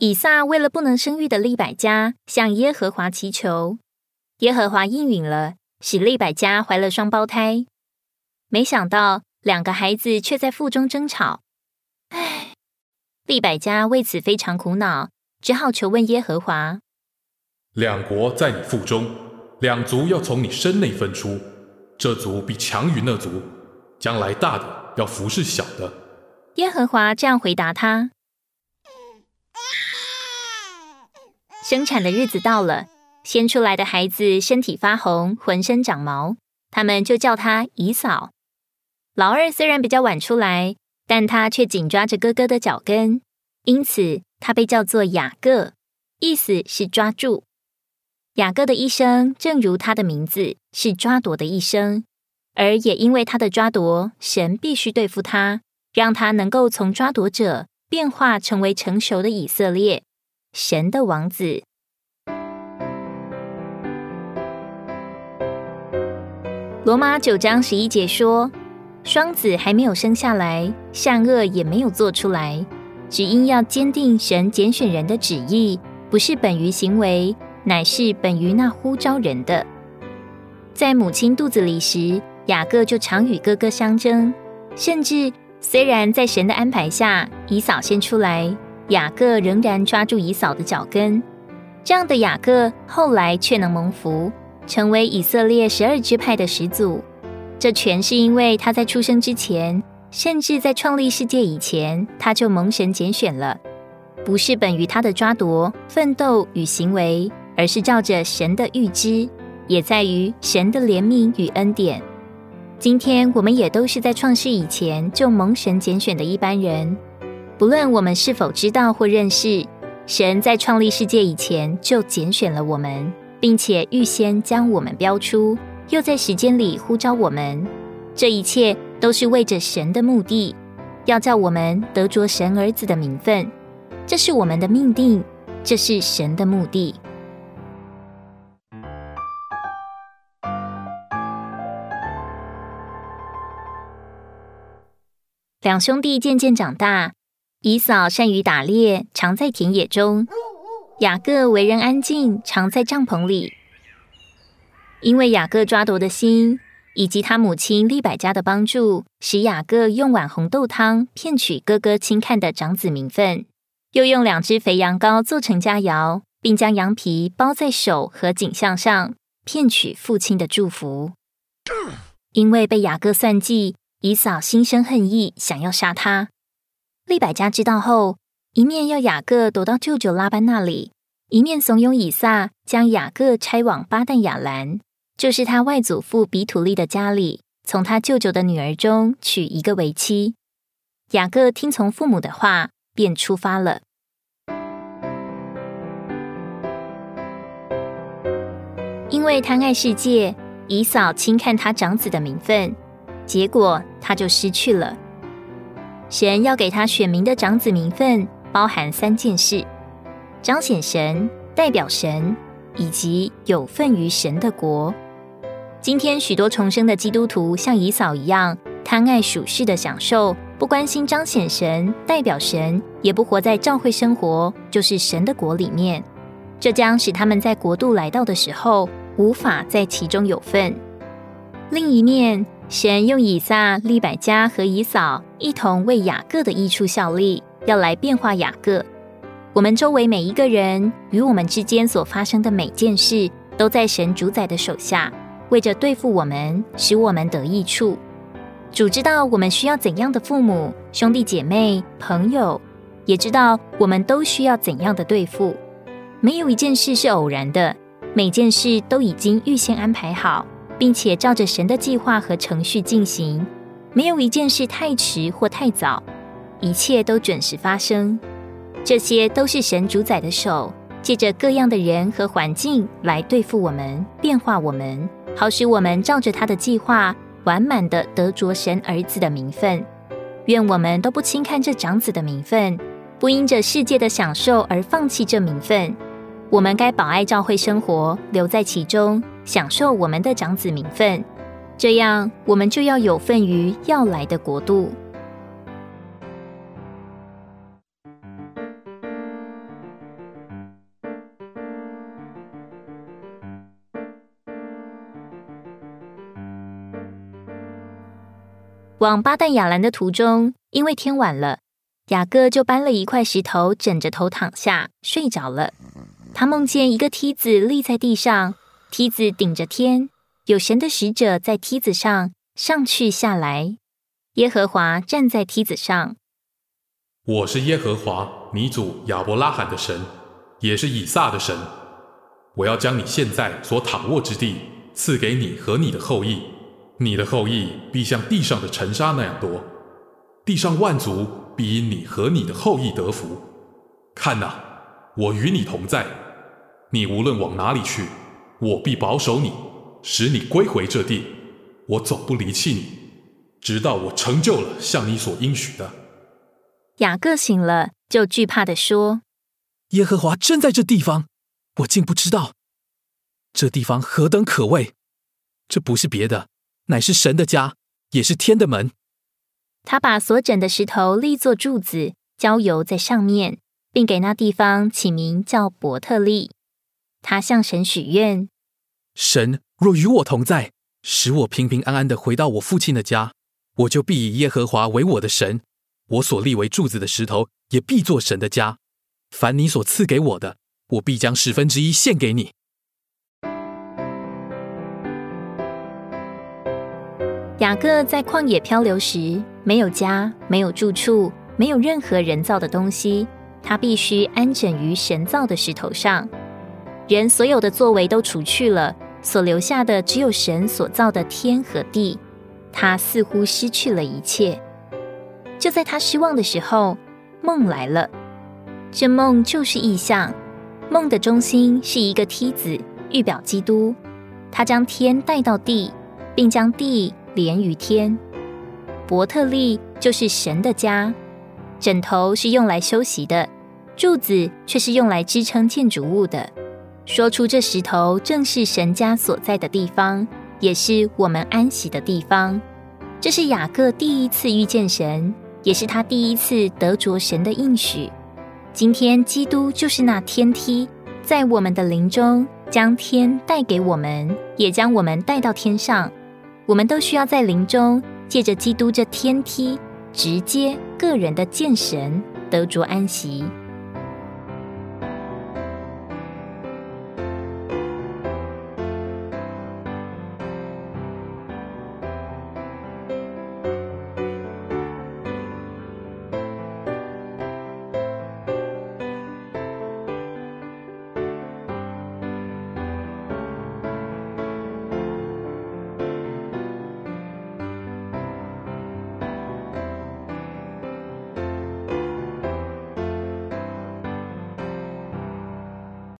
以撒为了不能生育的利百加，向耶和华祈求，耶和华应允了，使利百加怀了双胞胎。没想到两个孩子却在腹中争吵，唉，利百加为此非常苦恼，只好求问耶和华：两国在你腹中，两族要从你身内分出，这族必强于那族，将来大的要服侍小的。耶和华这样回答他。生产的日子到了，先出来的孩子身体发红，浑身长毛，他们就叫他姨嫂。老二虽然比较晚出来，但他却紧抓着哥哥的脚跟，因此他被叫做雅各，意思是抓住。雅各的一生，正如他的名字，是抓夺的一生，而也因为他的抓夺，神必须对付他，让他能够从抓夺者变化成为成熟的以色列。神的王子，罗马九章十一节说：双子还没有生下来，善恶也没有做出来，只因要坚定神拣选人的旨意，不是本于行为，乃是本于那呼召人的。在母亲肚子里时，雅各就常与哥哥相争，甚至虽然在神的安排下，以扫先出来。雅各仍然抓住以扫的脚跟，这样的雅各后来却能蒙福，成为以色列十二支派的始祖。这全是因为他在出生之前，甚至在创立世界以前，他就蒙神拣选了，不是本于他的抓夺、奋斗与行为，而是照着神的预知，也在于神的怜悯与恩典。今天我们也都是在创世以前就蒙神拣选的一般人。不论我们是否知道或认识，神在创立世界以前就拣选了我们，并且预先将我们标出，又在时间里呼召我们。这一切都是为着神的目的，要叫我们得着神儿子的名分。这是我们的命定，这是神的目的。两兄弟渐渐长大。以扫善于打猎，常在田野中；雅各为人安静，常在帐篷里。因为雅各抓夺的心，以及他母亲利百加的帮助，使雅各用碗红豆汤骗取哥哥轻看的长子名分，又用两只肥羊羔做成佳肴，并将羊皮包在手和颈项上，骗取父亲的祝福。因为被雅各算计，以扫心生恨意，想要杀他。利百加知道后，一面要雅各躲到舅舅拉班那里，一面怂恿以撒将雅各拆往巴旦亚兰，就是他外祖父比土利的家里，从他舅舅的女儿中娶一个为妻。雅各听从父母的话，便出发了。因为贪爱世界，以扫轻看他长子的名分，结果他就失去了。神要给他选民的长子名分，包含三件事：彰显神、代表神，以及有份于神的国。今天许多重生的基督徒像以扫一样，贪爱属世的享受，不关心彰显神、代表神，也不活在教会生活，就是神的国里面。这将使他们在国度来到的时候，无法在其中有份。另一面，神用以撒、利百加和以扫一同为雅各的益处效力，要来变化雅各。我们周围每一个人与我们之间所发生的每件事，都在神主宰的手下，为着对付我们，使我们得益处。主知道我们需要怎样的父母、兄弟姐妹、朋友，也知道我们都需要怎样的对付。没有一件事是偶然的，每件事都已经预先安排好。并且照着神的计划和程序进行，没有一件事太迟或太早，一切都准时发生。这些都是神主宰的手，借着各样的人和环境来对付我们、变化我们，好使我们照着他的计划，完满的得着神儿子的名分。愿我们都不轻看这长子的名分，不因着世界的享受而放弃这名分。我们该保爱教会生活，留在其中。享受我们的长子名分，这样我们就要有份于要来的国度。往巴旦雅兰的途中因为天晚了雅各就搬了一块石头枕着头躺下睡着了。他梦见一个梯子立在地上梯子顶着天有神的使者在梯子上上去下来。耶和华站在梯子上。我是耶和华，你祖亚伯拉罕的神，也是以撒的神。我要将你现在所躺卧之地赐给你和你的后裔。你的后裔必像地上的尘沙那样多，地上万族必因你和你的后裔得福。看哪，我与你同在，你无论往哪里去，我必保守你，使你归回这地。我总不离弃你，直到我成就了向你所应许的。雅各醒了，就惧怕的说：“耶和华真在这地方，我竟不知道。这地方何等可畏！这不是别的。”乃是神的家，也是天的门。他把所枕的石头立作柱子，浇油在上面，并给那地方起名叫伯特利。他向神许愿：神若与我同在，使我平平安安的回到我父亲的家，我就必以耶和华为我的神。我所立为柱子的石头，也必作神的家。凡你所赐给我的，我必将十分之一献给你。雅各在旷野漂流时，没有家，没有住处，没有任何人造的东西，他必须安枕于神造的石头上。人所有的作为都除去了，所留下的只有神所造的天和地。他似乎失去了一切。就在他失望的时候，梦来了。这梦就是意象，梦的中心是一个梯子，预表基督。他将天带到地，并将地。连于天，伯特利就是神的家。枕头是用来休息的，柱子却是用来支撑建筑物的。说出这石头正是神家所在的地方，也是我们安息的地方。这是雅各第一次遇见神，也是他第一次得着神的应许。今天，基督就是那天梯，在我们的灵中将天带给我们，也将我们带到天上。我们都需要在灵中借着基督这天梯，直接个人的见神，得着安息。